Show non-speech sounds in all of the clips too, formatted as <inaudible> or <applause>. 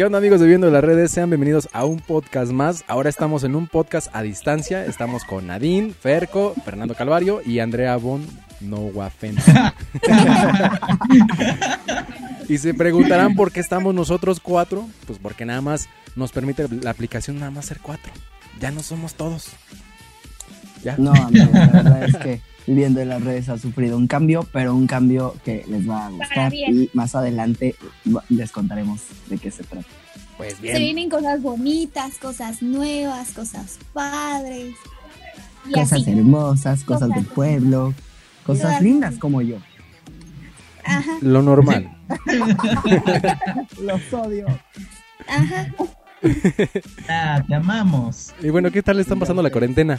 ¿Qué onda amigos de Viendo las Redes? Sean bienvenidos a un podcast más. Ahora estamos en un podcast a distancia. Estamos con Nadine, Ferco, Fernando Calvario y Andrea Bon Nowafen. <laughs> y se preguntarán por qué estamos nosotros cuatro. Pues porque nada más nos permite la aplicación nada más ser cuatro. Ya no somos todos. ¿Ya? No, amigo, la verdad es que viendo las redes ha sufrido un cambio, pero un cambio que les va a gustar y más adelante les contaremos de qué se trata. Pues bien. Se vienen cosas bonitas, cosas nuevas, cosas padres. cosas hermosas, cosas, del pueblo, cosas lindas como yo. Ajá. Lo normal. <laughs> Los odio. Ajá. <laughs> Ah, te amamos. Y bueno, ¿qué tal le están pasando la cuarentena?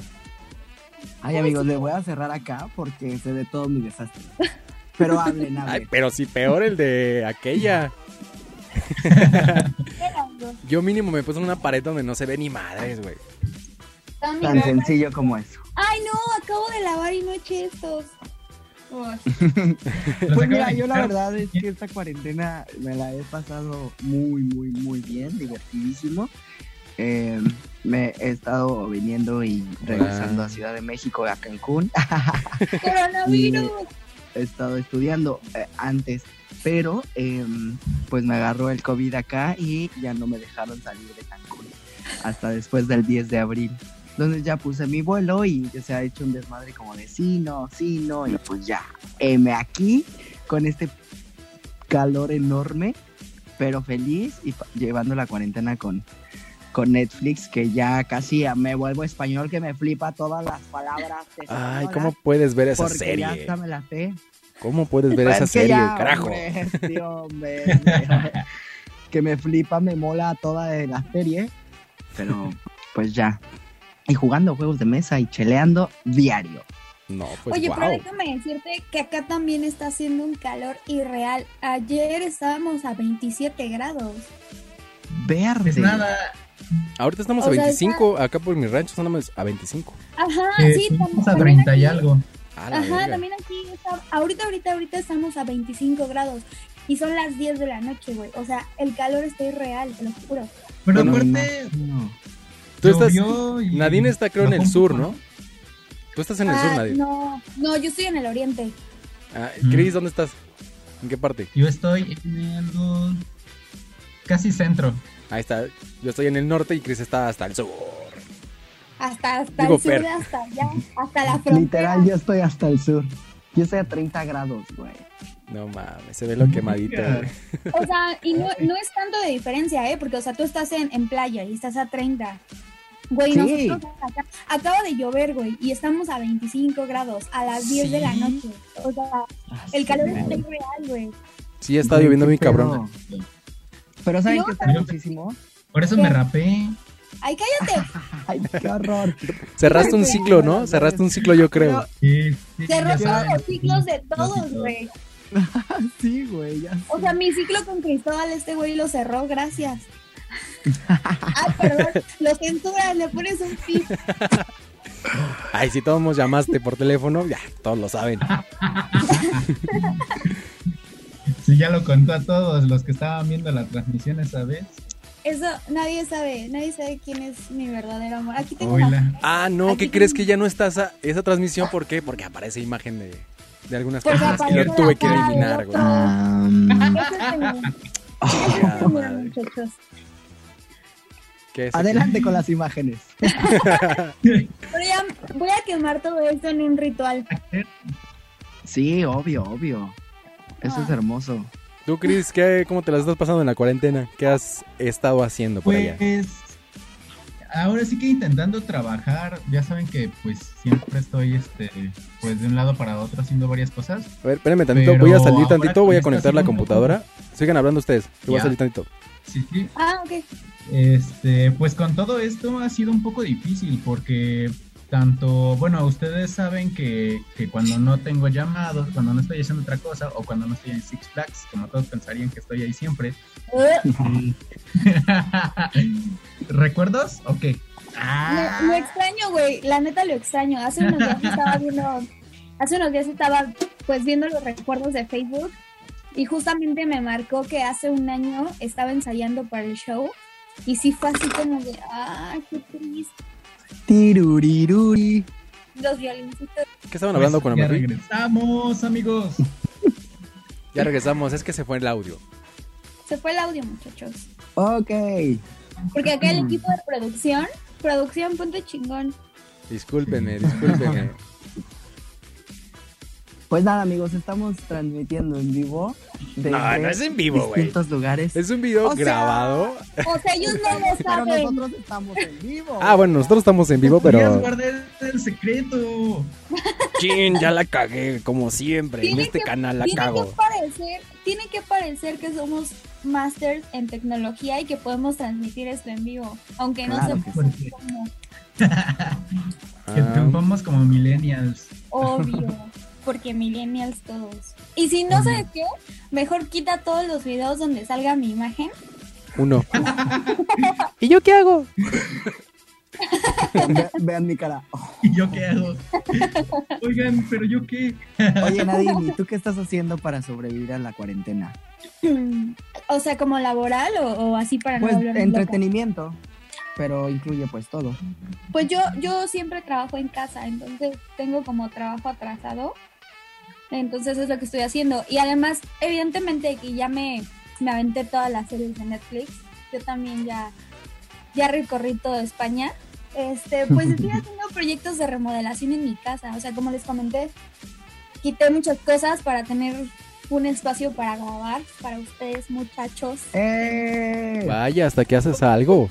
Ay, amigos, le voy a cerrar acá porque se ve todo mi desastre. Pero hablen, hablen. Ay, pero si peor el de aquella. <laughs> Yo mínimo me puse en una pared donde no se ve ni madres, güey. Tan sencillo como eso. Ay, no, acabo de lavar y no eché estos. <laughs> pues mira, yo la verdad es que esta cuarentena me la he pasado muy, muy, muy bien, divertidísimo. Eh, me he estado viniendo y regresando a Ciudad de México, a Cancún. <laughs> he estado estudiando eh, antes, pero em, pues me agarró el COVID acá y ya no me dejaron salir de Cancún hasta después del 10 de abril. Entonces ya puse mi vuelo y se ha hecho un desmadre como de sí, no, sí, no, y pues ya, me aquí con este calor enorme, pero feliz y llevando la cuarentena con, con Netflix, que ya casi me vuelvo español, que me flipa todas las palabras. Ay, ¿cómo puedes ver esa serie? Ya me la fe. ¿Cómo puedes ver esa serie, carajo? <laughs> que me flipa, me mola toda la serie, pero pues ya. Y jugando juegos de mesa y cheleando diario. No, pues Oye, pero déjame decirte que acá también está haciendo un calor irreal. Ayer estábamos a 27 grados. Verde. Pues nada, Ahorita estamos a 25, acá por mi rancho estamos a 25. Ajá, sí, estamos a 30 y algo. Ajá, también aquí, está, ahorita, ahorita, ahorita estamos a 25 grados y son las 10 de la noche, güey. O sea, el calor está irreal, te lo juro. Pero aparte, Tú estás, Nadine está creo en el sur, ¿no? Tú estás en el sur, ah, Nadine. No, no, yo estoy en el oriente. Ah, Cris, ¿dónde estás? ¿En qué parte? Yo estoy en el casi centro. Ahí está. Yo estoy en el norte y Chris está hasta el sur. Hasta, hasta el sur, hasta allá, hasta la frontera. Literal, yo estoy hasta el sur. Yo estoy a 30 grados, güey. No mames, se ve lo quemadito. O sea, y no, no, es tanto de diferencia, ¿eh? Porque, o sea, tú estás en, en playa y estás a 30. Güey, nosotros acá, acaba de llover, güey, y estamos a 25 grados a las 10 de la noche. O sea, ah, el calor es real, güey. Sí, está lloviendo muy cabrón. Pero ¿saben que está muchísimo? Por eso me rapé. ¡Ay, cállate! <laughs> ¡Ay, qué horror! Cerraste un ciclo, ¿no? Cerraste un ciclo, yo creo. Sí, Cerró todos los ciclos de todos, güey. <laughs> sí, güey. O sea, mi ciclo con Cristóbal, este güey lo cerró, gracias. <laughs> Ay, perdón, lo censuras, le pones un pi. Ay, si todos nos llamaste por teléfono, ya, todos lo saben. Sí, ya lo contó a todos los que estaban viendo la transmisión esa vez. Eso nadie sabe, nadie sabe quién es mi verdadero amor. Aquí tengo una... Ah, no, ¿qué crees que ya no está esa, esa transmisión? ¿Por qué? Porque aparece imagen de, de algunas cosas y lo tuve que eliminar, güey. Adelante con las imágenes. <laughs> voy, a, voy a quemar todo esto en un ritual. Sí, obvio, obvio. Eso es ah. hermoso. ¿Tú, Cris, qué, cómo te las estás pasando en la cuarentena? ¿Qué has estado haciendo por allá? Pues ahora sí que intentando trabajar, ya saben que pues siempre estoy este pues de un lado para otro haciendo varias cosas. A ver, espérenme tantito, voy a salir tantito, voy a conectar la computadora. Sigan hablando ustedes, yo voy a salir tantito. Sí, sí. Ah, ok. Este, pues con todo esto ha sido un poco difícil porque tanto, bueno, ustedes saben que, que, cuando no tengo llamados, cuando no estoy haciendo otra cosa, o cuando no estoy en Six Flags, como todos pensarían que estoy ahí siempre. <laughs> ¿Recuerdos? Ok. Ah. Lo, extraño, güey, la neta lo extraño. Hace unos días estaba viendo, hace unos días estaba pues viendo los recuerdos de Facebook Y justamente me marcó que hace un año estaba ensayando para el show. Y sí fue así como de, ah, qué triste. Tiruriruri. Los violincitos. ¿Qué estaban hablando con Pues, ya Amarri? regresamos, amigos. <laughs> Ya regresamos, es que se fue el audio. Se fue el audio, muchachos. Ok. Porque acá el equipo de producción, producción, punto chingón. Discúlpenme, discúlpenme. <laughs> Pues nada, amigos, estamos transmitiendo en vivo. desde No, no es en vivo, güey. distintos lugares. Es un video O sea- grabado. O sea, ellos no <laughs> lo Pero saben. nosotros estamos en vivo. Ah, bueno, nosotros estamos en vivo, pero. guardar el secreto. Chin, ya la cagué, como siempre. En este que- canal la tiene cago. que parecer, tiene que parecer que somos masters en tecnología y que podemos transmitir esto en vivo, aunque no Claro se que puede sí. como <laughs> Que Ah, triunfamos como millennials. obvio, <laughs> porque millennials todos. Y si no sabes qué, mejor quita todos los videos donde salga mi imagen. uno. <laughs> ¿Y yo qué hago? Ve- vean mi cara. ¿Y yo qué hago? Oigan, pero yo qué. Oye, Nadine, ¿y tú qué estás haciendo para sobrevivir a la cuarentena? O sea, como laboral o, o así para Pues no hablar entretenimiento, pero incluye pues todo. Pues yo, yo siempre trabajo en casa, entonces tengo como trabajo atrasado. Entonces es lo que estoy haciendo. Y además, evidentemente que ya me, me aventé todas las series de Netflix. Yo también ya, ya recorrí toda España. Este, pues estoy <laughs> haciendo proyectos de remodelación en mi casa. O sea, como les comenté, quité muchas cosas para tener un espacio para grabar para ustedes, muchachos. ¡Eh! Vaya, hasta que haces algo.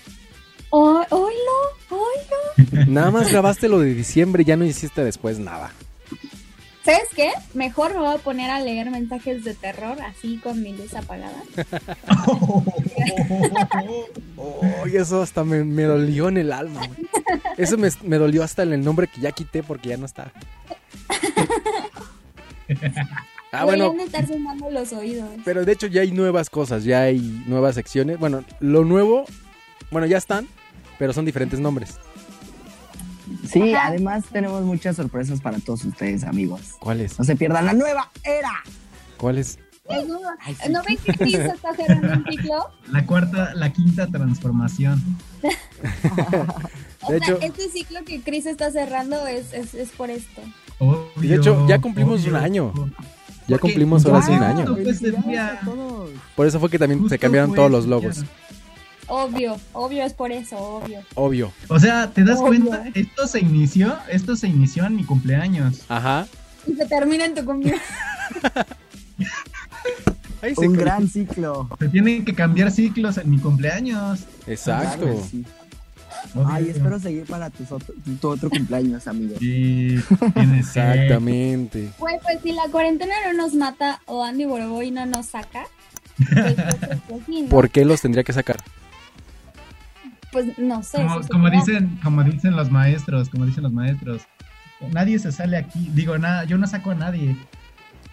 ¡Oh, oílo! oílo! Nada más grabaste lo de diciembre y ya no hiciste después nada. ¿Sabes qué? Mejor me voy a poner a leer mensajes de terror así con mi luz apagada. <laughs> Oh, y eso hasta me, me dolió en el alma. Eso me, me dolió hasta en el nombre que ya quité porque ya no está. <laughs> Ah, Voy bueno, estar los oídos. pero de hecho ya hay nuevas cosas, ya hay nuevas secciones. Bueno, lo nuevo, bueno, ya están, pero son diferentes nombres. Sí, Ajá. además tenemos muchas sorpresas para todos ustedes, amigos. ¿Cuáles? No se pierdan la nueva era. ¿Cuáles? Ay, sí. ¿No ven que Chris está cerrando un ciclo? <laughs> La cuarta, la quinta transformación. <laughs> O De sea, hecho- este ciclo que Chris está cerrando es, es, es por esto. Obvio, Y de hecho, ya cumplimos un año. Ya cumplimos ahora sí un año. Por eso fue que también Justo se cambiaron todos los logos. Obvio, obvio es por eso, obvio. Obvio. O sea, ¿te das Obvio. cuenta? Esto se inició, esto se inició en mi cumpleaños. Ajá. Y se termina en tu cumpleaños. <laughs> Ahí se Un gran ciclo. Se tienen que cambiar ciclos en mi cumpleaños. Exacto. Claro sí. Ay, espero seguir para tus otro- tu otro cumpleaños, amigo. Sí, <laughs> Exactamente. Pues, pues si la cuarentena no nos mata o Andy Boroboy no nos saca, <laughs> pues, pues, pues, sí, ¿no? ¿Por qué los tendría que sacar? Pues no sé. Como, dicen, como dicen los maestros, como dicen los maestros. Nadie se sale aquí. Digo, nada, yo no saco a nadie.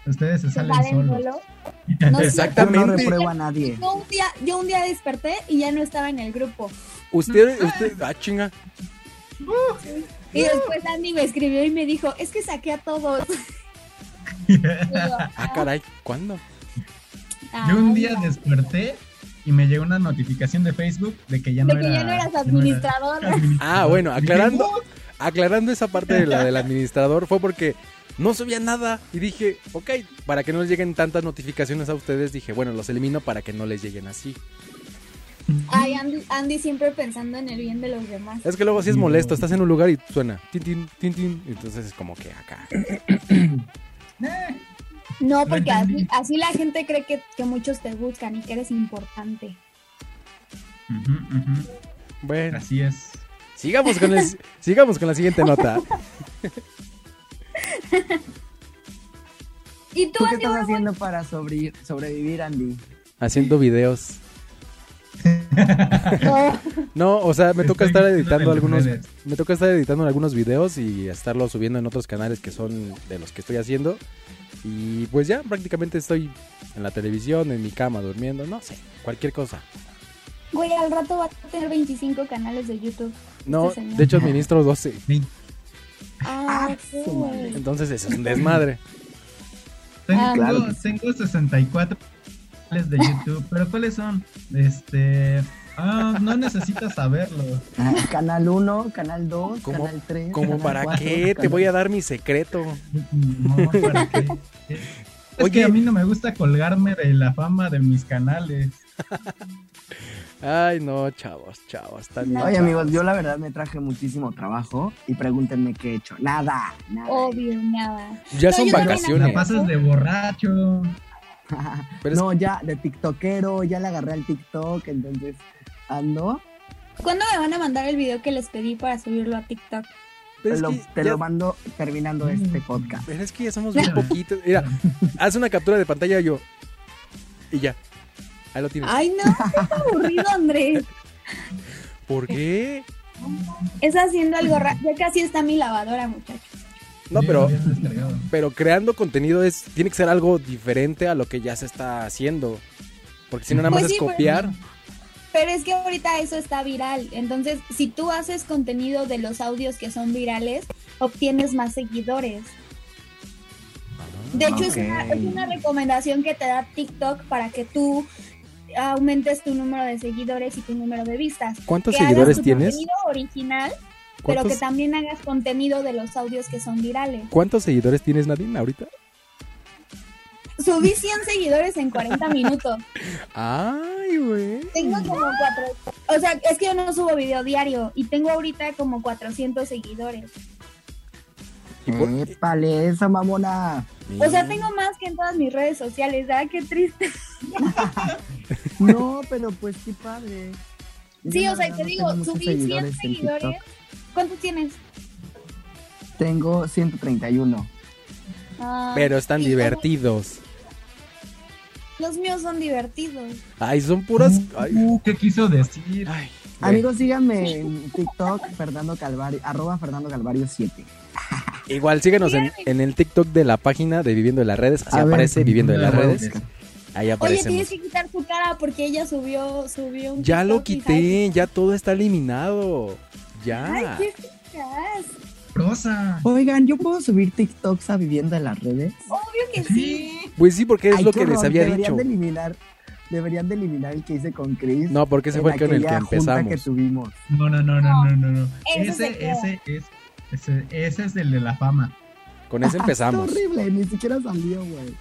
Ustedes se ¿Se salen salen solos. solo? <laughs> No Exactamente. no a nadie. Yo un, día, yo un día desperté y ya no estaba en el grupo. Usted, usted, ah, chinga. <laughs> Y después Andy me escribió y me dijo, es que saqué a todos. <laughs> Yo, Ah, caray, ¿cuándo? ah, Yo un día desperté y me llegó una notificación de Facebook de que ya no De que era. ya no eras administrador. era administrador. Ah, bueno, aclarando, aclarando esa parte de la <laughs> del administrador fue porque no subía nada y dije, ok, para que no les lleguen tantas notificaciones a ustedes, dije, bueno, los elimino para que no les lleguen así. Ay, Andy, Andy siempre pensando en el bien de los demás. Es que luego sí es molesto, estás en un lugar y suena, tin, tin, tin, tin, entonces es como que acá. <clears throat> No, porque así, así la gente cree que, que muchos te buscan y que eres importante. ujú, ujú. Bueno, Así es. sigamos con, el- <laughs> sigamos con la siguiente nota. <laughs> ¿Y tú, ¿Tú qué estás haciendo para sobre- sobrevivir, Andy? Haciendo videos. No. O sea, me toca Estoy estar editando algunos, me toca estar editando algunos videos y estarlos subiendo en otros canales que son de los que estoy haciendo. Y pues ya prácticamente estoy en la televisión, en mi cama, durmiendo, no sé, cualquier cosa. Güey, al rato va a tener 25 canales de YouTube. No, Este de hecho administro 12, Ah, sí, su güey. entonces eso es un desmadre. Tengo, Ah, sí. tengo 64 canales de YouTube, pero ¿cuáles son? Este. Ah, no necesitas saberlo. Ah, <laughs> Canal 1, Canal 2, ¿Cómo- Canal 3. ¿Como canal para 4, qué? Te voy a dar mi secreto. No, ¿para qué? Es <laughs> Oye. que a mí no me gusta colgarme de la fama de mis canales. Ay, no, chavos, chavos. Bien Oye, chavos. amigos, yo la verdad me traje muchísimo trabajo y pregúntenme qué he hecho. Nada, nada. Obvio, nada. Ya No, son también vacaciones. pasas de borracho. <laughs> No, ya de tiktokero, ya le agarré al tiktok, entonces ando. ¿Cuándo me van a mandar el video que les pedí para subirlo a TikTok? lo- que te ya- lo mando terminando este podcast. Pero es que ya somos bien <laughs> poquitos. Mira, haz una captura de pantalla yo. Y ya. Ahí lo tienes. Ay, no, es aburrido, Andrés. ¿Por qué? Es haciendo algo raro. Ya casi está mi lavadora, muchachos. No, pero, pero creando contenido es tiene que ser algo diferente a lo que ya se está haciendo. Porque si no, nada más Pues es sí, copiar. Pero es que ahorita eso está viral. Entonces, si tú haces contenido de los audios que son virales, obtienes más seguidores. De hecho, es, una, Ok. es una recomendación que te da TikTok para que tú aumentes tu número de seguidores y tu número de vistas. ¿Cuántos que hagas seguidores tu tienes? contenido original, pero ¿Cuántos, que también hagas contenido de los audios que son virales. ¿Cuántos seguidores tienes, Nadine, ahorita? Subí 100 seguidores en 40 <laughs> minutos. Ay, güey. Tengo como cuatro. O sea, es que yo no subo video diario y tengo ahorita como 400 seguidores. ¿Y por- Épale, esa mamona. O sea, tengo más que en todas mis redes sociales. ¿Verdad? Qué triste. <laughs> No, pero pues qué padre. Sí, o sea, te digo, subí 100 seguidores. ¿Cuántos tienes? Tengo 131. Ah, Pero están divertidos. Los míos son divertidos. Ay, son puras. Ay, Uh, ¿Qué quiso decir? ay. Amigos, síganme en TikTok, Fernando Calvario, arroba Fernando Calvario 7. Igual síguenos en, en el TikTok de la página de Viviendo en las Redes. Así A ver, aparece Viviendo en las Redes. Ahí Oye, aparecemos. tienes que quitar su cara porque ella subió, subió un Ya lo TikTok quité, ya todo está eliminado. Ay, Ya. qué eficaz. Rosa. Oigan, ¿yo puedo subir TikToks a Viviendo en las redes? Obvio que sí. Pues sí, porque es Ay, lo que les había deberían dicho. De eliminar, deberían de eliminar el que hice con Chris. No, porque ese fue el que- con el que empezamos. que tuvimos. No, no, no, no, no, no. no. Ese se Ese, es. Ese, ese es el de la fama. Con ese <laughs> empezamos. Está horrible, ni siquiera salió, güey.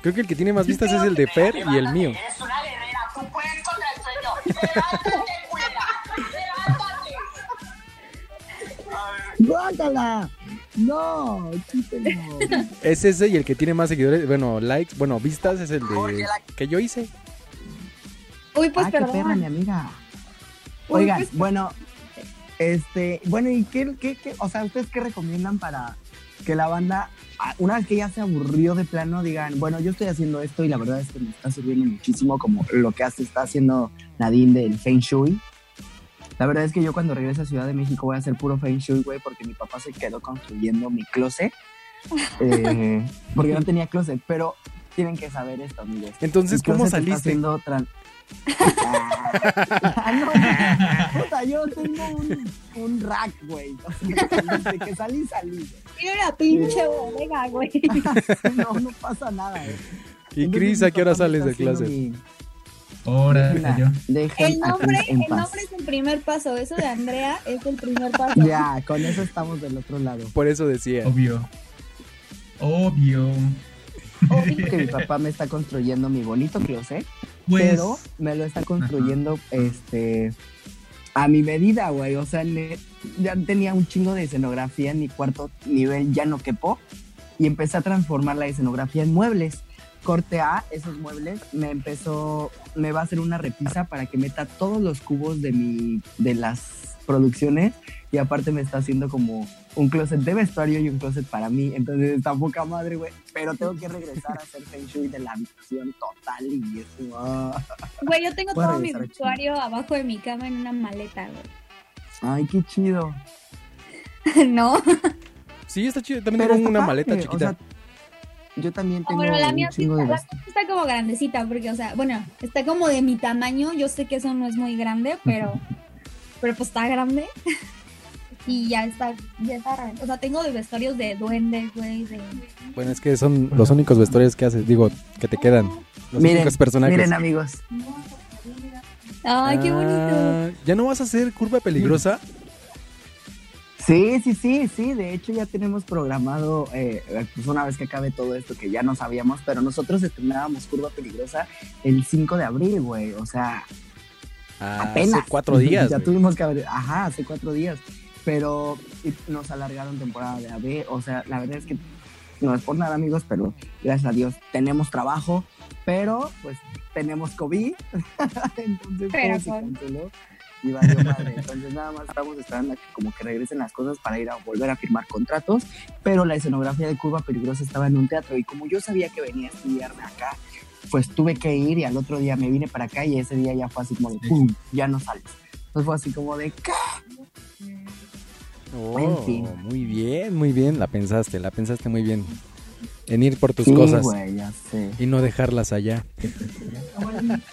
Creo que el que tiene más vistas es el de Fer y el mío. Eres una guerrera, tú puedes contra el sueño. ¡Guácala! ¡No! quítenlo. Es ese y el que tiene más seguidores, bueno, likes, bueno, vistas es el de que yo hice. Uy, pues ah, qué perra, perdón. mi amiga. Uy, Oigan, pues, bueno, este, bueno, ¿y qué, qué, qué, o sea, ustedes qué recomiendan para que la banda, ah, una vez que ya se aburrió de plano, digan, bueno, yo estoy haciendo esto y la verdad es que me está sirviendo muchísimo como lo que hace, está haciendo Nadine del Feng Shui. La verdad es que yo cuando regrese a Ciudad de México voy a hacer puro Feng Shui, güey, porque mi papá se quedó construyendo mi closet. eh, <laughs> porque no tenía closet, pero tienen que saber esto, amigos. Entonces, Mi ¿cómo saliste? haciendo tran- <laughs> Ah, no, puta, yo tengo un, un rack, güey. O sea, desde que salí, salí. Tiene una pinche bodega, güey. <laughs> No, no pasa nada, güey. Y Cris, ¿a qué hora sales de clase? mi- Ahora yo. El nombre, el paz. nombre es el primer paso. Eso de Andrea es el primer paso. Ya, con eso estamos del otro lado. Por eso decía. Obvio. Obvio. Obvio. Que mi <laughs> papá me está construyendo mi bonito closet, Pues. pero me lo está construyendo este a mi medida, güey. O sea, ya tenía un chingo de escenografía en mi cuarto nivel, ya no quepo. Y empecé a transformar la escenografía en muebles. Corte A, esos muebles, me empezó, me va a hacer una repisa para que meta todos los cubos de mi, de las producciones. Y aparte me está haciendo como un closet de vestuario y un closet para mí. Entonces está poca madre, güey. Pero tengo que regresar a hacer Feng Shui de la habitación total y eso. ah. Güey, yo tengo todo mi vestuario abajo de mi cama en una maleta, Ay, qué chido. güey. <laughs> no. Sí, está chido. También Pero tengo una padre, maleta o chiquita. sea, yo también tengo Bueno, la un mía sí chingo está, como grandecita, porque, o sea, bueno, está como de mi tamaño. Yo sé que eso no es muy grande, pero, pero pues está grande. <laughs> y ya está, ya está. O sea, tengo de vestuarios de duendes, güey, de... Bueno, es que son los únicos vestuarios que haces, digo, que te quedan. Los Miren, únicos personajes. miren amigos. Ay, qué bonito. Ah, ¿Ya no vas a hacer curva peligrosa? Sí, sí, sí, sí. De hecho, ya tenemos programado, eh, pues una vez que acabe todo esto que ya no sabíamos, pero nosotros estrenábamos Curva Peligrosa el 5 de abril, güey. O sea, Ah, apenas. Hace cuatro <laughs> días. ya tuvimos que haber, ajá, hace cuatro días. Pero nos alargaron temporada de AB. O sea, la verdad es que no es por nada, amigos, pero gracias a Dios tenemos trabajo, pero pues tenemos COVID. <laughs> Entonces, Pero se canceló y valió madre. Entonces, nada más estamos esperando a que como que regresen las cosas para ir a volver a firmar contratos. Pero la escenografía de Curva Peligrosa estaba en un teatro y como yo sabía que venía a estudiarme acá, pues tuve que ir y al otro día me vine para acá y ese día ya fue así como de ¡pum! Ya no sales. Entonces fue así como de ¿qué? Oh, En fin. Muy bien, muy bien. La pensaste, la pensaste muy bien. En ir por tus Sí, cosas güey, ya sé. y no dejarlas allá. <laughs>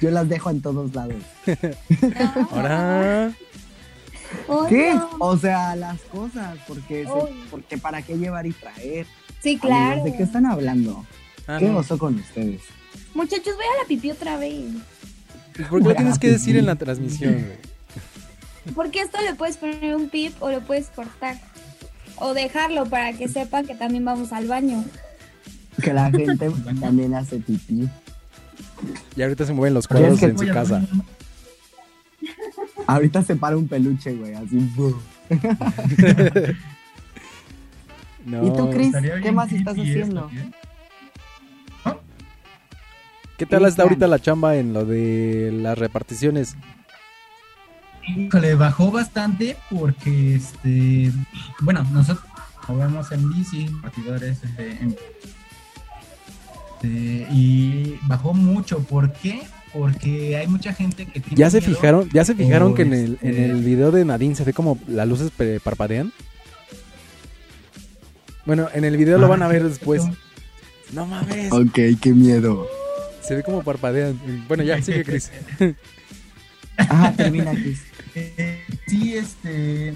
Yo las dejo en todos lados. <laughs> Ahora, ¿Qué? no. O sea, las cosas, porque, se- porque para qué llevar y traer. Sí, claro. Amigos, ¿De qué están hablando? ah, ¿Qué no. oso con ustedes? Muchachos, voy a la pipí otra vez. Pues, ¿Por qué lo tienes que decir en la <laughs> transmisión? Porque esto le puedes poner un pip o lo puedes cortar. O dejarlo para que sepan que también vamos al baño. Que la <laughs> gente también hace pipí. Y ahorita se mueven los ¿Quieres cuadros en su casa. Ahorita se para un peluche, güey, así. <laughs> ¿Y tú, Cris? Estaría ¿Qué más estás haciendo? esto, ¿eh? ¿Qué tal está ahorita la chamba en lo de las reparticiones? Híjole, bajó bastante porque, este, bueno, nosotros movemos en bici, partidores, este, en- este, y bajó mucho. ¿Por qué? Porque hay mucha gente que tiene ¿Ya se miedo. fijaron, ya se fijaron que en el, en este- el video de Nadine se ve como las luces parpadean? Bueno, en el video lo Ah, van a ver sí, después. <laughs> No mames, Ok, qué miedo. se ve como parpadean. Bueno, ya sigue Chris. Ajá, <laughs> termina, Cris. Eh, sí, este.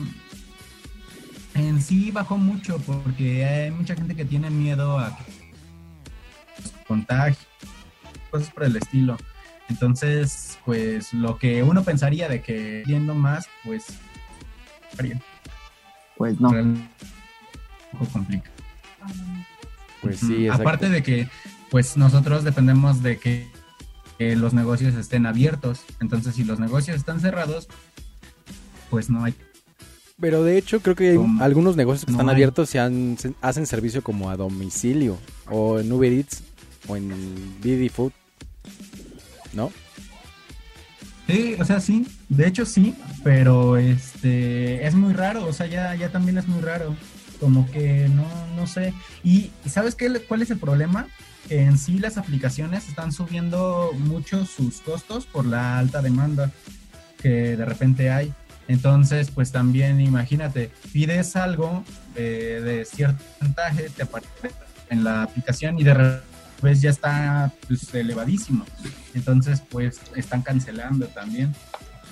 En sí bajó mucho porque hay mucha gente que tiene miedo a contagio, cosas por el estilo. Entonces, pues lo que uno pensaría de que yendo más, pues. Pues no. Realmente un poco complica. Pues sí, exacto. Aparte de que, pues nosotros dependemos de que, que los negocios estén abiertos. Entonces, si los negocios están cerrados, pues no hay. Pero de hecho creo que algunos negocios que No están hay. abiertos y han- hacen servicio como a domicilio o en Uber Eats o en Didi Food. ¿No? Sí, o sea, sí. De hecho, sí. Pero este es muy raro. O sea, ya, ya también es muy raro. Como que no, no sé. Y, y ¿sabes qué, cuál es el problema? Que en sí las aplicaciones están subiendo mucho sus costos por la alta demanda que de repente hay. Entonces, pues también imagínate, pides algo de, de cierto porcentaje, te aparece en la aplicación y de repente ya está pues, elevadísimo. Entonces, pues están cancelando también.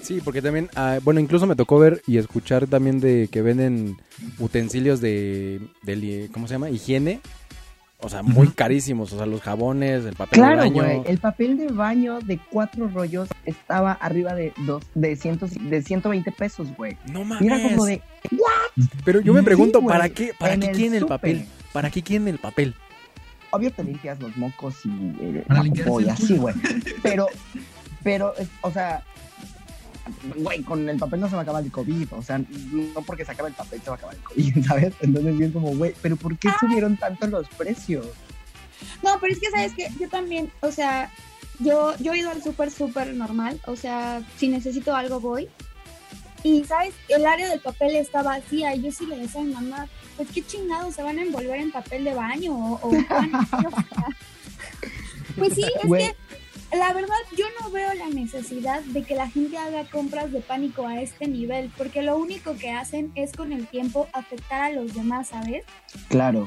Sí, porque también, ah, bueno, incluso me tocó ver y escuchar también de que venden utensilios de, de ¿cómo se llama? Higiene. O sea, muy carísimos. O sea, los jabones, el papel Claro, de baño. güey. El papel de baño de cuatro rollos estaba arriba de dos, de, ciento, de 120 pesos, güey. No Y mames. era como de, Pero yo me Sí, pregunto, ¿para qué, para en qué el quieren el papel? ¿Para qué quieren el papel? obvio te limpias los mocos y eh, la así, culo. güey. Pero, pero, o sea, güey, con el papel no se va a acabar el COVID. O sea, no porque se acabe el papel se va a acabar el COVID, <laughs> ¿sabes? Entonces bien como, güey, pero ¿por qué subieron tanto los precios? No, pero es que sabes que yo también, o sea, yo, yo he ido al súper súper normal, o sea, si necesito algo voy. Y sabes, el área del papel está vacía y yo sí le decía a mi mamá, pues qué chingados se van a envolver en papel de baño o, o. <laughs> Pues sí, es que la verdad yo no veo la necesidad de que la gente haga compras de pánico a este nivel, porque lo único que hacen es con el tiempo afectar a los demás, ¿sabes? Claro.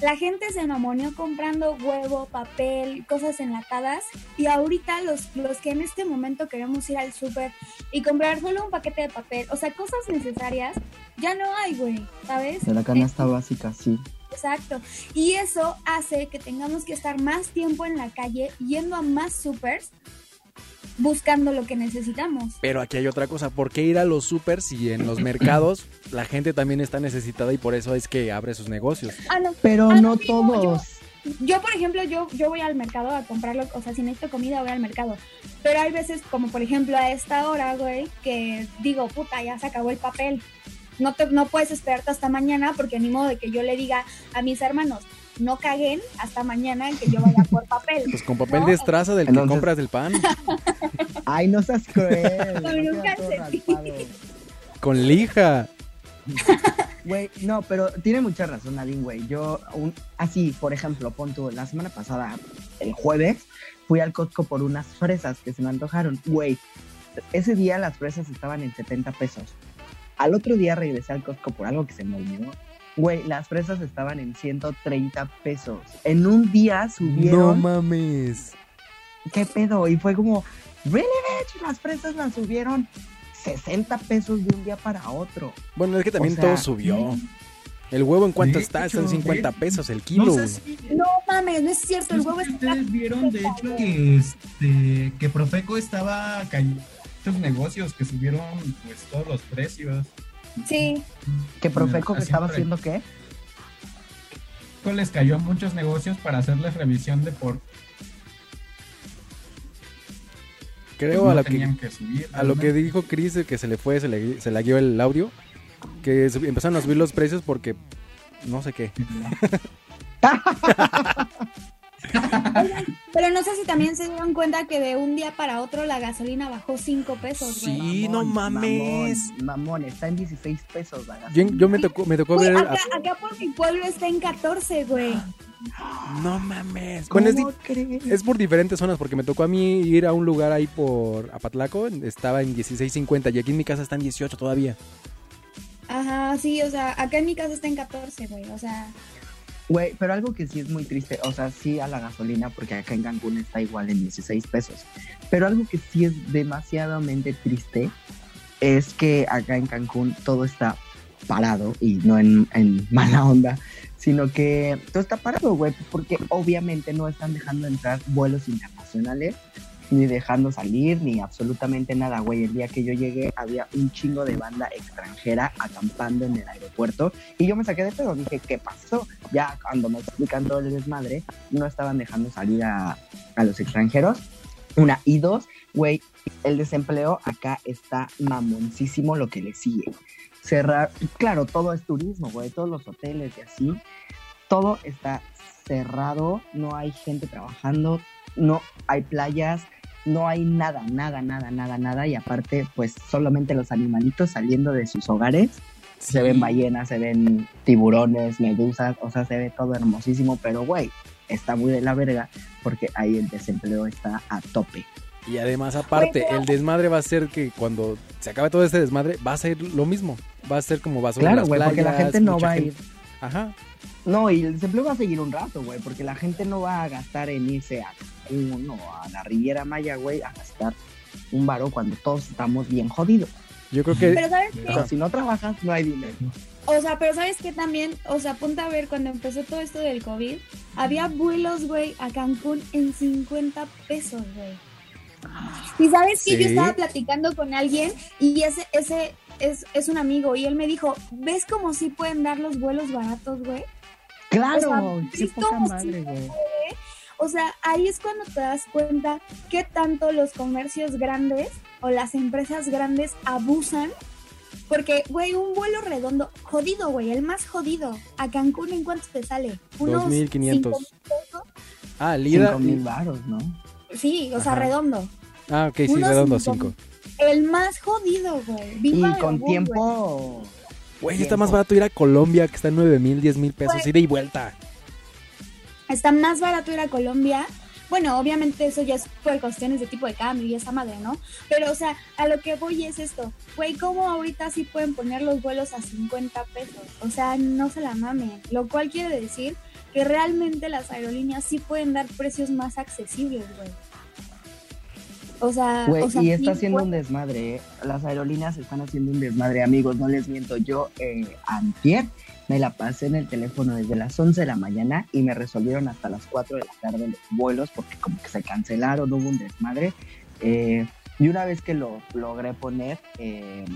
la gente se enamoró comprando huevo, papel, cosas enlatadas y ahorita los, los que en este momento queremos ir al súper y comprar solo un paquete de papel, o sea, cosas necesarias, ya no hay, güey, ¿sabes? De la canasta básica, sí. Exacto. Y eso hace que tengamos que estar más tiempo en la calle yendo a más supers buscando lo que necesitamos. Pero aquí hay otra cosa, ¿por qué ir a los supers si en los mercados la gente también está necesitada y por eso es que abre sus negocios? Ah, no. Pero Ah, no todos. Yo, por ejemplo, yo, yo voy al mercado a comprarlo, o sea, si necesito comida voy al mercado. Pero hay veces, como por ejemplo a esta hora, güey, que digo, puta, ya se acabó el papel. No, te, no puedes esperarte hasta mañana porque ni modo de que yo le diga a mis hermanos, no caguen hasta mañana en que yo vaya por papel. Pues con papel No. de estraza del que compras del pan, <laughs> Ay, no seas cruel. Con no un calcetín. con lija. <laughs> Güey, no, pero tiene mucha razón, Nadine, güey. Yo, un- así, por ejemplo, pon tú, la semana pasada, el jueves, fui al Costco por unas fresas que se me antojaron. Güey, ese día las fresas estaban en 70 pesos. Al otro día regresé al Costco por algo que se me olvidó. Güey, las fresas estaban en 130 pesos. En un día No subieron. mames. ¿Qué pedo? Y fue como, ¿really, bitch? Las fresas las subieron 60 pesos de un día para otro. Bueno, es que también O sea, todo subió. El huevo en cuánto De está, hecho, está en 50 de- pesos el kilo. No güey. sé si, No mames, no es cierto, el no huevo está... ustedes vieron de hecho que este que Profeco estaba cayendo muchos negocios que subieron pues todos los precios. Sí, ¿Que Profeco que estaba haciendo qué? Profeco les cayó a muchos negocios para hacerles revisión de por Creo no a lo que tenían que, subir. a lo que dijo Chris de que se le fue, se le, se le guió el audio, que sub- empezaron a subir los precios porque no sé qué. <laughs> <laughs> <laughs> pero no sé si también se dieron cuenta que de un día para otro la gasolina bajó 5 pesos, güey. Sí, no mames. Mamón, mamón, está en 16 pesos la Yo, gasolina. yo me tocó, me tocó Güey, ver. acá, acá por mi pueblo está en 14, güey. no mames. ¿Cómo Bueno, es, crees? es por diferentes zonas, porque me tocó a mí ir a un lugar ahí por Apatlaco, estaba en 16.50 y aquí en mi casa está en 18 todavía. Ajá, sí, o sea, acá en mi casa está en 14, güey. O sea, Güey, pero algo que sí es muy triste, o sea, sí a la gasolina, porque acá en Cancún está igual en 16 pesos. Pero algo que sí es demasiadamente triste es que acá en Cancún todo está parado y no en, mala onda, sino que todo está parado, güey, porque obviamente no están dejando entrar vuelos internacionales, ni dejando salir, ni absolutamente nada, güey. El día que yo llegué había un chingo de banda extranjera acampando en el aeropuerto y yo me saqué de pedo, dije, ¿qué pasó? Ya cuando me explican todo el desmadre, no estaban dejando salir a, a los extranjeros. Una, y dos, güey, el desempleo acá está mamoncísimo lo que le sigue. Cerrar, claro, todo es turismo, güey, todos los hoteles y así, todo está cerrado, no hay gente trabajando, no hay playas, no hay nada, nada, nada, nada, nada, y aparte, pues solamente los animalitos saliendo de sus hogares se ven ballenas, se ven tiburones, medusas, o sea, se ve todo hermosísimo, pero güey, está muy de la verga porque ahí el desempleo está a tope. Y además, aparte, el desmadre va a ser que cuando se acabe todo este desmadre, va a ser lo mismo. Va a ser como basura en Claro, güey, porque la gente no va a gente- ir. Ajá. No, y el desempleo va a seguir un rato, güey, porque la gente no va a gastar en irse a Cancún o a la Riviera Maya, güey, a gastar un varo cuando todos estamos bien jodidos. Yo creo que pero ¿sabes qué? Pero si no trabajas, no hay dinero. O sea, pero ¿sabes qué también? O sea, apunta a ver, cuando empezó todo esto del COVID, había vuelos, güey, a Cancún en 50 pesos, güey. Y sabes que yo Sí. estaba platicando con alguien y ese, ese es, es un amigo y él me dijo, ¿ves cómo sí pueden dar los vuelos baratos, güey? Claro, O sea, qué ¿ves poca madre, güey. O sea, ahí es cuando te das cuenta qué tanto los comercios grandes o las empresas grandes abusan. Porque, güey, un vuelo redondo, jodido, güey, el más jodido. A Cancún, ¿en cuánto te sale? 2.500. 5,000 pesos. Ah, Lida. Cinco mil varos, ¿no? Sí, o sea, redondo. Ah, ok, sí, Unos redondo cinco 5. El más jodido, güey. Y Viva con Aerobús, güey. tiempo... Güey, está más barato ir a Colombia, que está en 9 mil, 10 mil pesos, Güey. ida y vuelta. Está más barato ir a Colombia. Bueno, obviamente eso ya es por cuestiones de tipo de cambio y esa madre, ¿no? Pero, o sea, a lo que voy es esto. Güey, ¿cómo ahorita sí pueden poner los vuelos a 50 pesos? O sea, no se la mamen. Lo cual quiere decir que realmente las aerolíneas sí pueden dar precios más accesibles, güey. O sea, Güey, o sea, y sí está haciendo un desmadre, ¿eh? Las aerolíneas están haciendo un desmadre, amigos, no les miento. Yo, eh, antier, me la pasé en el teléfono desde las 11 de la mañana y me resolvieron hasta las 4 de la tarde los vuelos porque como que se cancelaron, hubo un desmadre. Eh, y una vez que lo logré poner, eh,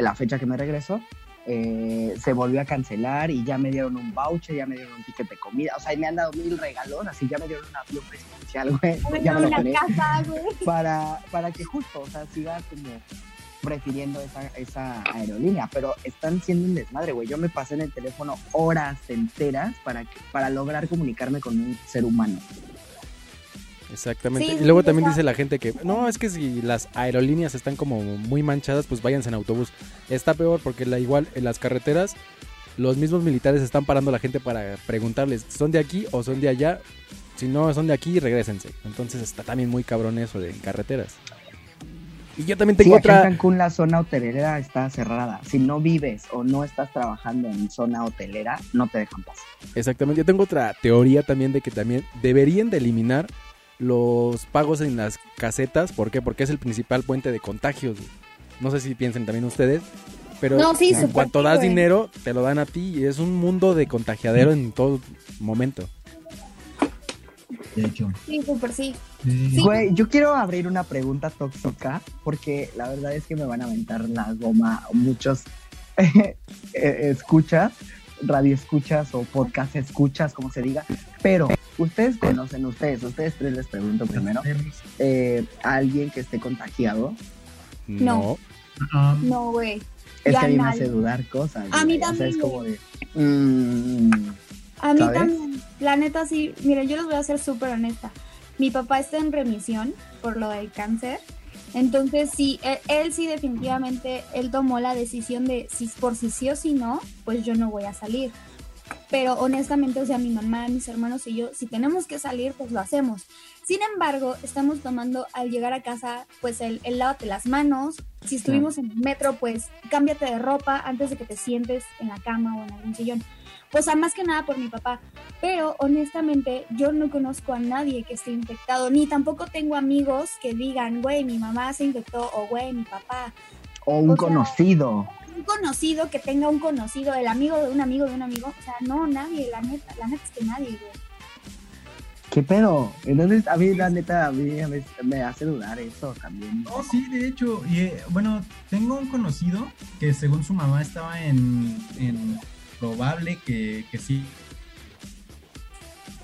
la fecha que me regresó, eh, se volvió a cancelar y ya me dieron un voucher, ya me dieron un ticket de comida, o sea, y me han dado mil regalos, así ya me dieron un avión presidencial, güey, <laughs> Bueno, ya me lo casa, güey. para, para que justo, o sea, siga como prefiriendo esa, esa aerolínea, pero están siendo un desmadre, güey. Yo me pasé en el teléfono horas enteras para, que, para lograr comunicarme con un ser humano. Exactamente. Sí, y luego sí, también dice la gente que, no, es que si las aerolíneas están como muy manchadas, pues váyanse en autobús. Está peor porque la igual en las carreteras los mismos militares están parando a la gente para preguntarles, ¿son de aquí o son de allá? Si no son de aquí, regresense. Entonces está también muy cabrón eso de carreteras. Y yo también tengo Sí, aquí en otra... Cancún la zona hotelera está cerrada. Si no vives o no estás trabajando en zona hotelera, no te dejan pasar. Exactamente, yo tengo otra teoría también de que también deberían de eliminar los pagos en las casetas. ¿Por qué? Porque es el principal puente de contagios. No sé si piensen también ustedes, pero No, sí, en cuanto das güey. dinero, te lo dan a ti y es un mundo de contagiadero en todo momento. De hecho. Sí, súper sí. Sí. Güey, yo quiero abrir una pregunta tóxica porque la verdad es que me van a aventar la goma muchos <laughs> eh, escuchas, radio escuchas o podcast escuchas, como se diga. Pero ustedes conocen, ustedes, ustedes tres les pregunto primero, eh, a alguien que esté contagiado. No. No, güey. Es Ya que a mí me hace dudar cosas. A mí. O sea, es también, como de. mm, A mí ¿Sabes? también, la neta sí, miren, yo les voy a ser súper honesta. Mi papá está en remisión por lo del cáncer. Entonces sí, él, él sí definitivamente, él tomó la decisión de si por si sí o si no, pues yo no voy a salir. Pero honestamente, o sea, mi mamá, mis hermanos y yo, si tenemos que salir, pues lo hacemos. Sin embargo, estamos tomando al llegar a casa, pues el, el lávate las manos. Si estuvimos en el metro, pues cámbiate de ropa antes de que te sientes en la cama o en algún sillón. O sea, más que nada por mi papá. Pero honestamente, yo no conozco a nadie que esté infectado, ni tampoco tengo amigos que digan, güey, mi mamá se infectó, o güey, mi papá. o un O sea, conocido. Un conocido que tenga un conocido, el amigo de un amigo de un amigo. O sea, no, nadie, la neta, la neta es que nadie, güey. ¿Qué pedo? Entonces, a mí, la neta, a mí me, me hace dudar eso también. No, sí, de hecho. Y eh, bueno, tengo un conocido que según su mamá estaba en, en probable que, que sí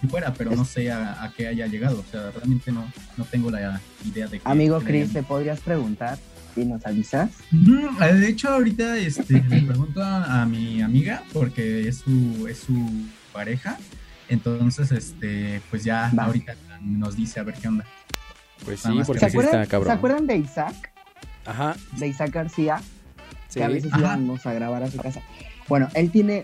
si fuera, pero no sé a, a qué haya llegado. O sea, realmente no, no tengo la idea de que. Amigo Chris, ¿te podrías preguntar y nos avisas? Ujú, eh, De hecho, ahorita este, le pregunto a, a mi amiga porque es su, es su pareja. Entonces, este, pues ya Va. ahorita nos dice a ver qué onda. Pues sí, porque ¿Se sí acuerdan, está cabrón. ¿Se acuerdan de Isaac? Ajá, De Isaac García, sí. que a veces Ajá. íbamos a grabar a su casa. Bueno, él tiene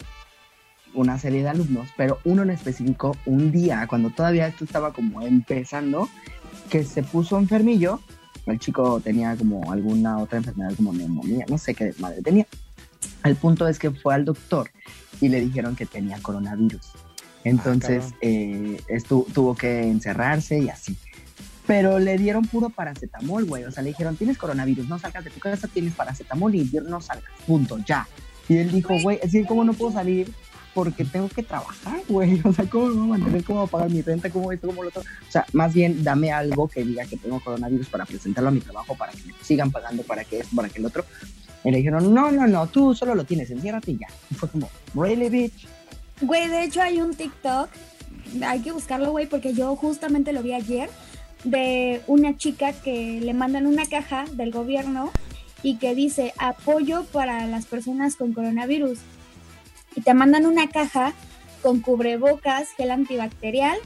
una serie de alumnos, pero uno en específico, un día, cuando todavía esto estaba como empezando, que se puso enfermillo. El chico tenía como alguna otra enfermedad como neumonía, no sé qué desmadre tenía. El punto es que fue al doctor y le dijeron que tenía coronavirus. Entonces cabrón. eh, estu- tuvo que encerrarse y así. Pero le dieron puro paracetamol, güey. O sea, le dijeron, tienes coronavirus, no salgas de tu casa, tienes paracetamol y no salgas, punto, ya. Y él dijo, güey, es decir, ¿cómo no puedo salir? Porque tengo que trabajar, güey. <laughs> O sea, ¿cómo me voy a mantener? ¿Cómo voy a pagar mi renta? ¿Cómo esto? ¿Cómo lo otro? O sea, más bien, dame algo que diga que tengo coronavirus para presentarlo a mi trabajo, para que me sigan pagando, para que esto, para que el otro. Y le dijeron, no, no, no, tú solo lo tienes, enciérrate y ya. Y fue como, really, bitch. Güey, de hecho hay un TikTok, hay que buscarlo, güey, porque yo justamente lo vi ayer, de una chica que le mandan una caja del gobierno y que dice apoyo para las personas con coronavirus. Y te mandan una caja con cubrebocas, gel antibacterial,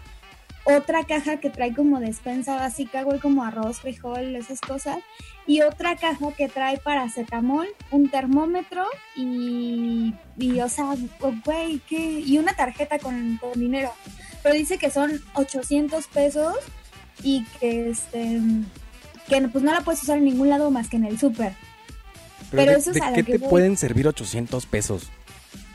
otra caja que trae como despensa básica, güey, como arroz, frijol, esas cosas, y otra caja que trae paracetamol, un termómetro y, y o sea, güey, ¿qué? Y una tarjeta con, con dinero. Pero dice que son 800 pesos y que este que pues no la puedes usar en ningún lado más que en el súper. Pero de, eso es de a lo qué que te voy. pueden servir 800 pesos?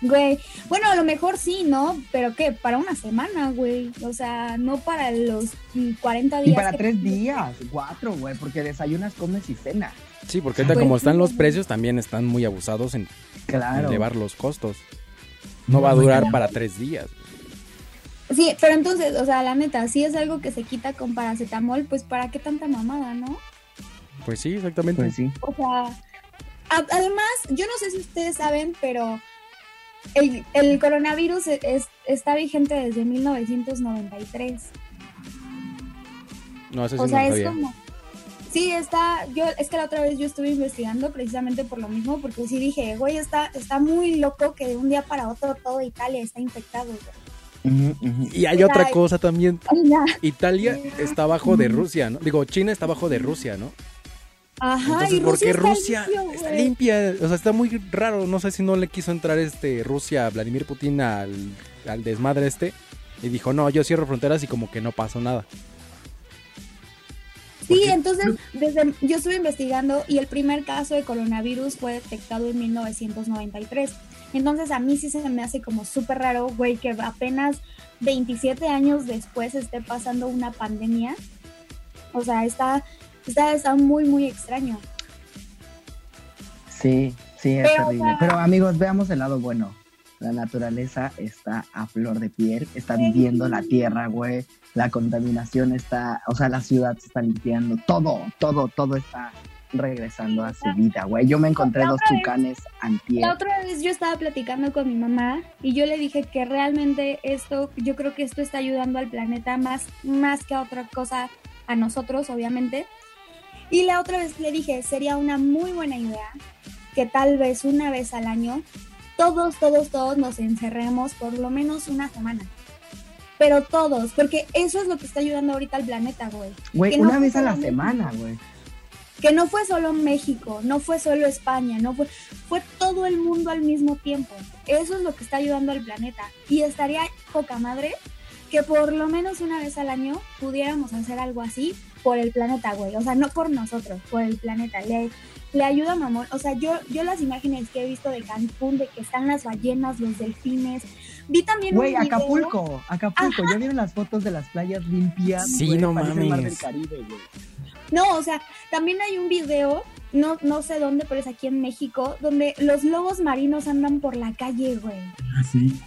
Güey, bueno, a lo mejor sí, ¿no? Pero ¿qué? Para una semana, güey. O sea, no para los mm, 40 días. Y para que- tres días, cuatro, güey, porque desayunas, comes y cenas. Sí, porque ahorita Pues como están los precios, también están muy abusados en Claro. elevar los costos. No va a durar para tres días. Sí, pero entonces, o sea, la neta, si es algo que se quita con paracetamol, pues ¿para qué tanta mamada, no? Pues sí, exactamente. Pues sí. O sea, además, yo no sé si ustedes saben, pero el, el coronavirus e- es, está vigente desde 1993. No, eso sí O sea, no es sabía. como... Sí, está, yo, es que la otra vez yo estuve investigando precisamente por lo mismo, porque sí dije, güey, está, está muy loco que de un día para otro todo Italia está infectado. Y hay otra cosa también. <laughs> Italia está abajo de Rusia, ¿no? Digo, China está abajo de Rusia, ¿no? Ajá, Entonces, y ¿por qué está Rusia limpio, está limpia? O sea, está muy raro. No sé si no le quiso entrar este Rusia, Vladimir Putin al, al desmadre este. Y dijo, no, yo cierro fronteras y como que no pasó nada. Sí, Porque- entonces desde, yo estuve investigando y el primer caso de coronavirus fue detectado en 1993. Entonces a mí sí se me hace como súper raro, güey, que apenas 27 años después esté pasando una pandemia. O sea, está, está, está muy, muy extraño. Sí, sí, es Pero, terrible. o sea- Pero amigos, veamos el lado bueno. La naturaleza está a flor de piel, está viviendo la tierra, güey. La contaminación está, o sea, la ciudad se está limpiando. Todo, todo, todo está regresando a su vida, güey. Yo me encontré dos tucanes antier. La otra vez yo estaba platicando con mi mamá y yo le dije que realmente esto, yo creo que esto está ayudando al planeta más, más que a otra cosa, a nosotros, obviamente. Y la otra vez le dije, sería una muy buena idea que tal vez una vez al año todos, todos, todos nos encerremos por lo menos una semana. Pero todos, porque eso es lo que está ayudando ahorita al planeta, güey. Güey, no una vez a la semana, güey. Que no fue solo México, no fue solo España, no fue, fue todo el mundo al mismo tiempo. Eso es lo que está ayudando al planeta. Y estaría poca madre que por lo menos una vez al año pudiéramos hacer algo así por el planeta, güey. O sea, no por nosotros, por el planeta. Le, le ayuda, mamón. O sea, yo, yo las imágenes que he visto de Cancún, de que están las ballenas, los delfines. Vi también Güey, video- Acapulco, Acapulco. ¿Ya vieron las fotos de las playas limpias? Sí, güey? no Parece el mar del mames. Caribe, güey. No, o sea, también hay un video, no, no sé dónde, pero es aquí en México, donde los lobos marinos andan por la calle, güey. Sí.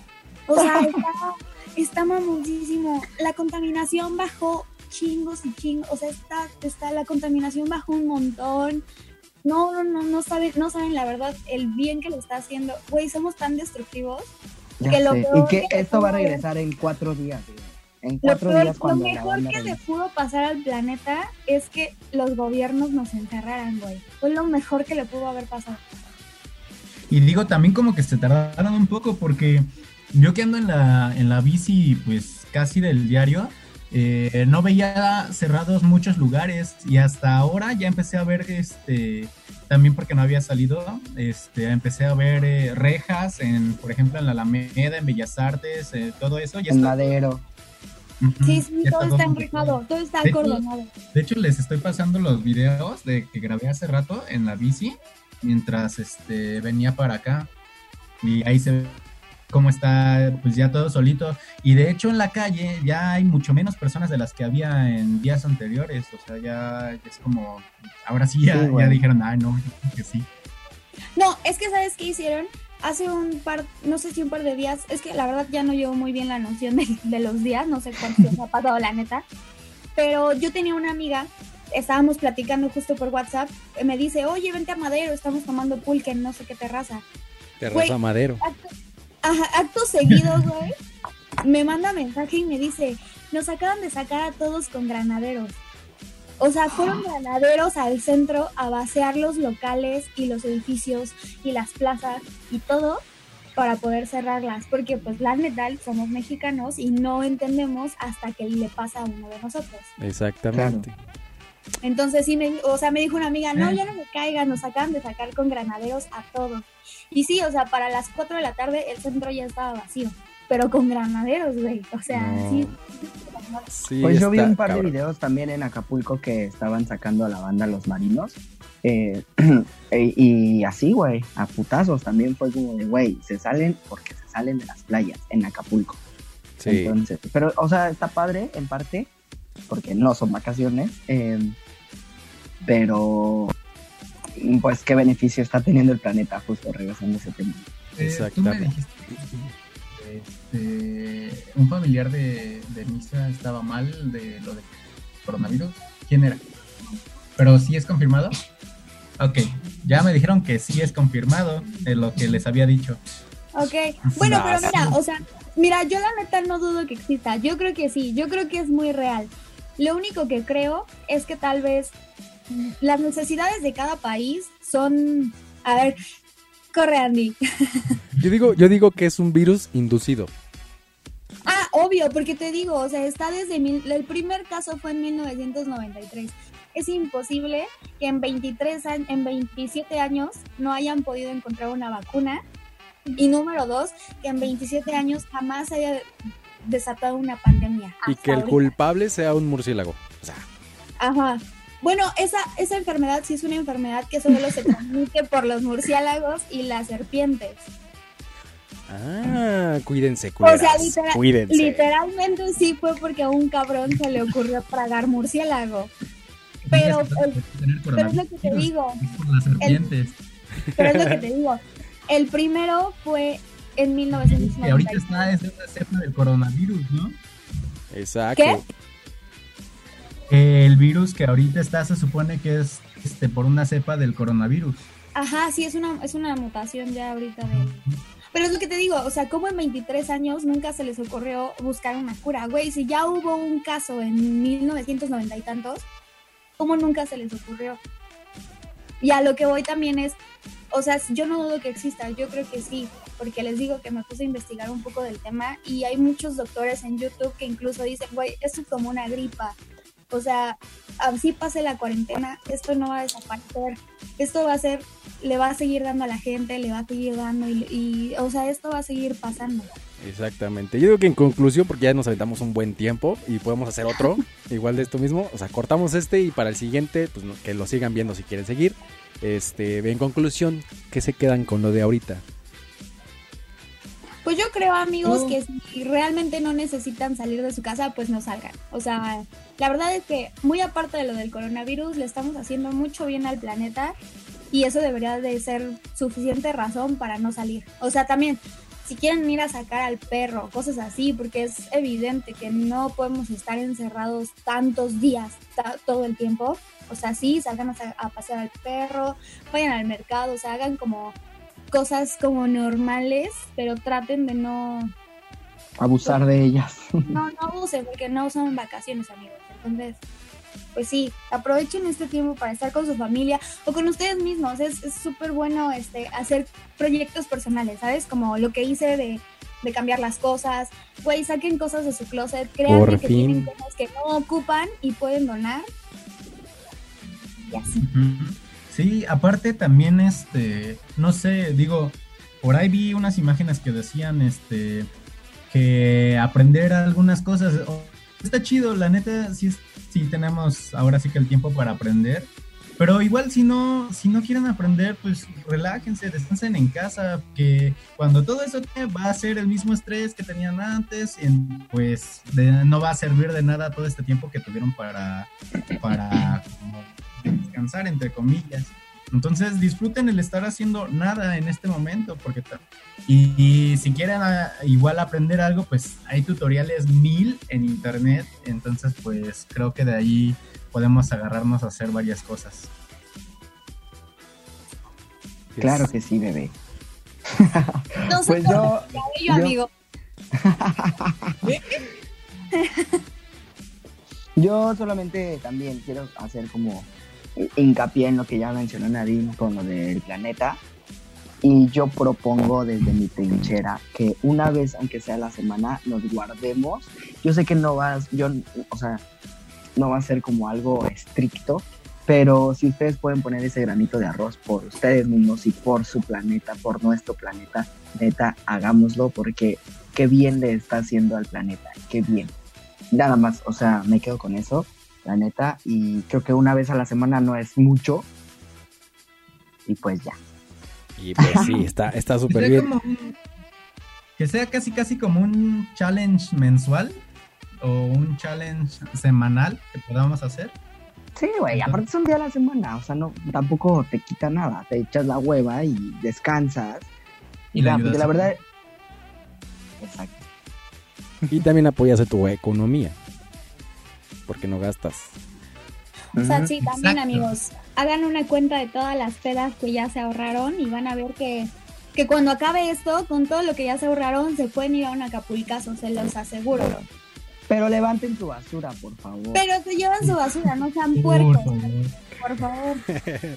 O sea, <laughs> está, está mamoncísimo. La contaminación bajó chingos y chingos. O sea, está, está, la contaminación bajó un montón. No, no, no, no saben, no saben la verdad el bien que le está haciendo. Güey, somos tan destructivos. Ya Que lo sé. peor Y que que esto va a regresar en cuatro días, güey. En Lo, cuatro peor- días lo cuando la mejor que le pudo pasar al planeta es que los gobiernos nos encerraran, güey. Fue lo mejor que le pudo haber pasado. Y digo también como que se tardaron un poco porque yo que ando en la, en la bici pues casi del diario, eh, no veía cerrados muchos lugares y hasta ahora ya empecé a ver este también porque no había salido, este empecé a ver eh, rejas en por ejemplo en la Alameda, en Bellas Artes, eh, todo eso ya En está, Madero. Ujú, Sí, sí, todo está enrejado, todo está De hecho, de hecho, les estoy pasando los videos de que grabé hace rato en la bici mientras este venía para acá. Y ahí se ve cómo está pues ya todo solito. Y de hecho en la calle ya hay mucho menos personas de las que había en días anteriores. O sea, ya es como, ahora sí ya, Sí, ya güey. dijeron, ay no, que sí. No, es que ¿sabes qué hicieron? Hace un par, no sé si un par de días, es que la verdad ya no llevo muy bien la noción de, de los días, no sé cuántos días ha pasado la neta, pero yo tenía una amiga, estábamos platicando justo por WhatsApp, me dice, oye, vente a Madero, estamos tomando pulque en no sé qué terraza. Terraza Güey. Madero. Acto, ajá, acto seguido, <laughs> güey, me manda mensaje y me dice, nos acaban de sacar a todos con granaderos. O sea, fueron <gasps> granaderos al centro a vaciar los locales y los edificios y las plazas y todo para poder cerrarlas. Porque pues la neta somos mexicanos y no entendemos hasta que le pasa a uno de nosotros. Exactamente. Entonces sí, me, o sea, me dijo una amiga, no, Eh. ya no me caigan, nos acaban de sacar con granaderos a todos. Y sí, o sea, para las 4 de la tarde el centro ya estaba vacío, pero con granaderos, güey. O sea, No. sí, Sí, Pues yo vi un par cabrón. de videos también en Acapulco que estaban sacando a la banda Los Marinos. eh, <clears throat> e- y así, güey, a putazos también fue como de, güey, se salen porque se salen de las playas en Acapulco. Sí. Entonces, pero, o sea, está padre en parte, porque no son vacaciones, eh, pero, pues, ¿qué beneficio está teniendo el planeta? Justo regresando a ese tema. Eh, tú me Exactamente. dijiste este, un familiar de, de Misa estaba mal de lo de coronavirus. ¿Quién era? ¿Pero sí es confirmado? Ok, ya me dijeron que sí es confirmado de lo que les había dicho. Ok, bueno, pero mira, o sea, mira, yo la neta no dudo que exista. Yo creo que sí, yo creo que es muy real. Lo único que creo es que tal vez las necesidades de cada país son, a ver, corre Andy. <laughs> Yo digo, yo digo que es un virus inducido. Ah, obvio, porque te digo, o sea, está desde mil- el primer caso fue en 1993. Es imposible que en 23 años, en 27 años no hayan podido encontrar una vacuna. Y número dos, que en 27 años jamás haya desatado una pandemia. Y que el ahorita. culpable sea un murciélago. O sea, Ajá. Bueno, esa, esa enfermedad sí es una enfermedad que solo se <laughs> transmite por los murciélagos y las serpientes. ah, cuídense, O sea, culeras, literal- cuídense. Literalmente sí fue porque a un cabrón se le ocurrió tragar murciélago. Pero, el- es lo que te digo, es por las serpientes. pero es lo que te <laughs> digo. El primero fue en Que ahorita 1990. está es una cepa del coronavirus, ¿no? Exacto. ¿Qué? El virus que ahorita está se supone que es este por una cepa del coronavirus. Ajá, sí, es una, es una mutación ya ahorita de... Pero es lo que te digo, o sea, como en 23 años nunca se les ocurrió buscar una cura, güey, si ya hubo un caso en 1990 y tantos, ¿cómo nunca se les ocurrió? Y a lo que voy también es, o sea, yo no dudo que exista, yo creo que sí, porque les digo que me puse a investigar un poco del tema y hay muchos doctores en YouTube que incluso dicen, güey, esto es como una gripa. O sea, así pase la cuarentena, esto no va a desaparecer, esto va a ser, le va a seguir dando a la gente, le va a seguir dando y, y, o sea, esto va a seguir pasando. Exactamente. Yo digo que en conclusión, porque ya nos aventamos un buen tiempo y podemos hacer otro, <laughs> igual de esto mismo, o sea, cortamos este y para el siguiente, pues que lo sigan viendo si quieren seguir. Este, en conclusión, ¿qué se quedan con lo de ahorita? Pues yo creo, amigos, Oh. que si realmente no necesitan salir de su casa, pues no salgan. O sea, la verdad es que muy aparte de lo del coronavirus, le estamos haciendo mucho bien al planeta y eso debería de ser suficiente razón para no salir. O sea, también, si quieren ir a sacar al perro, cosas así, porque es evidente que no podemos estar encerrados tantos días, todo el tiempo. O sea, sí, salgan a, a pasear al perro, vayan al mercado, o sea, hagan como cosas como normales, pero traten de no, Abusar de ellas. no, no abusen, porque no son vacaciones, amigos. Entonces, pues sí, aprovechen este tiempo para estar con su familia o con ustedes mismos. Es es súper bueno este hacer proyectos personales, ¿sabes? Como lo que hice de, de cambiar las cosas. Güey, saquen cosas de su closet, Por que tienen cosas que no ocupan y pueden donar. Y así. Ujú. Sí, aparte también, este, no sé, digo, por ahí vi unas imágenes que decían, este, que aprender algunas cosas, está chido, la neta, sí, sí tenemos ahora sí que el tiempo para aprender, pero igual si no, si no quieren aprender, pues relájense, descansen en casa, que cuando todo eso va a ser el mismo estrés que tenían antes, pues no va a servir de nada todo este tiempo que tuvieron para, para descansar, entre comillas. Entonces disfruten el estar haciendo nada en este momento, porque y, y si quieren ah, igual aprender algo, pues hay tutoriales mil en internet, entonces pues creo que de ahí podemos agarrarnos a hacer varias cosas. Claro que sí, bebé. <laughs> No se Pues yo, yo- amigo. <laughs> Yo solamente también quiero hacer como hincapié en lo que ya mencionó Nadine con lo del planeta. Y yo propongo desde mi trinchera que una vez, aunque sea la semana, nos guardemos. Yo sé que no va, yo, o sea, no va a ser como algo estricto, pero si ustedes pueden poner ese granito de arroz por ustedes mismos y por su planeta, por nuestro planeta, neta, hagámoslo porque qué bien le está haciendo al planeta, qué bien. nada más, o sea, me quedo con eso, la neta, y creo que una vez a la semana no es mucho. Y pues ya. Y pues sí, <laughs> está súper bien. como un- que sea casi casi como un challenge mensual o un challenge semanal que podamos hacer. Sí, güey, aparte es un día a la semana, o sea, no, tampoco te quita nada, te echas la hueva y descansas. Y Y la a- verdad... Exacto. Y también apoyas a tu economía. Porque no gastas. O sea, sí, también Exacto. amigos, hagan una cuenta de todas las pedas que ya se ahorraron y van a ver que, que cuando acabe esto, con todo lo que ya se ahorraron, se pueden ir a un acapulcazo, se los aseguro. Pero levanten su basura, por favor. Pero se llevan su basura, no sean puercos, por favor.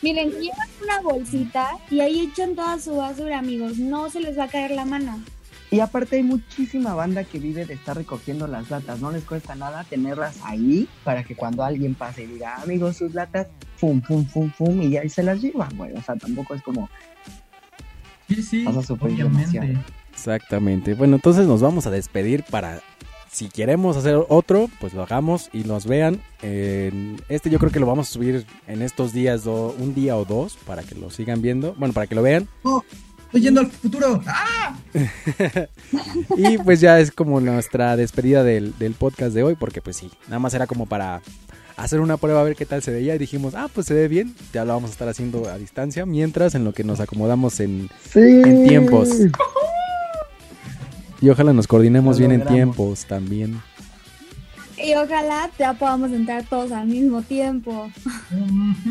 Miren, llevan una bolsita y ahí echan toda su basura, amigos, no se les va a caer la mano. Y aparte hay muchísima banda que vive de estar recogiendo las latas. No les cuesta nada tenerlas ahí para que cuando alguien pase y diga, amigos, sus latas, fum, fum, fum, fum, y ahí se las llevan, güey. O sea, tampoco es como, Sí, sí, Pasa obviamente. Exactamente. Bueno, entonces nos vamos a despedir para si queremos hacer otro, pues lo hagamos y nos vean. Este yo creo que lo vamos a subir en estos días, do- un día o dos, para que lo sigan viendo. Bueno, para que lo vean. Oh, estoy yendo al futuro. ¡Ah! <laughs> Y pues ya es como nuestra despedida del, del podcast de hoy, porque pues sí, nada más era como para hacer una prueba a ver qué tal se veía y dijimos, ah, pues se ve bien, ya lo vamos a estar haciendo a distancia, mientras en lo que nos acomodamos en... sí. En tiempos. Y ojalá nos coordinemos bien en tiempos también. Y ojalá ya podamos entrar todos al mismo tiempo.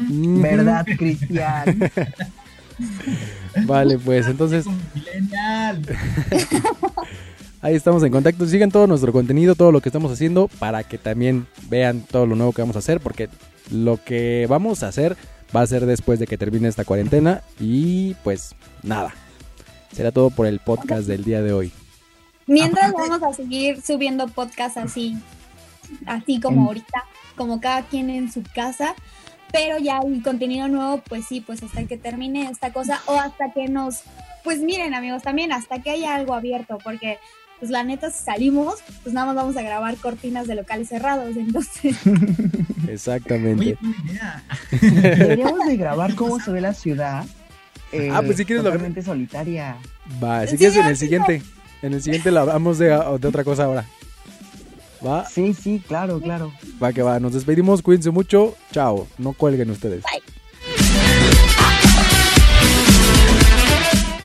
¿Verdad, Cristian? <laughs> Vale, <laughs> pues entonces <laughs> ahí estamos en contacto. Sigan todo nuestro contenido, todo lo que estamos haciendo, para que también vean todo lo nuevo que vamos a hacer, porque lo que vamos a hacer va a ser después de que termine esta cuarentena. Y pues nada, será todo por el podcast del día de hoy. Mientras Aparte- vamos a seguir subiendo podcasts así, así como ahorita, como cada quien en su casa, pero ya el contenido nuevo, pues sí, pues hasta que termine esta cosa o hasta que nos, pues miren amigos, también hasta que haya algo abierto, porque pues la neta si salimos, pues nada más vamos a grabar cortinas de locales cerrados, entonces <laughs> Exactamente. Deberíamos de grabar cómo se ve la ciudad. eh, Ah, pues si quieres lo- solitaria. Va, si Sí, quieres en el siguiente. En el siguiente lo hablamos de, de otra cosa ahora. Va, Sí, sí, claro, claro. va que va. Nos despedimos, cuídense mucho. Chao. No cuelguen ustedes. bye.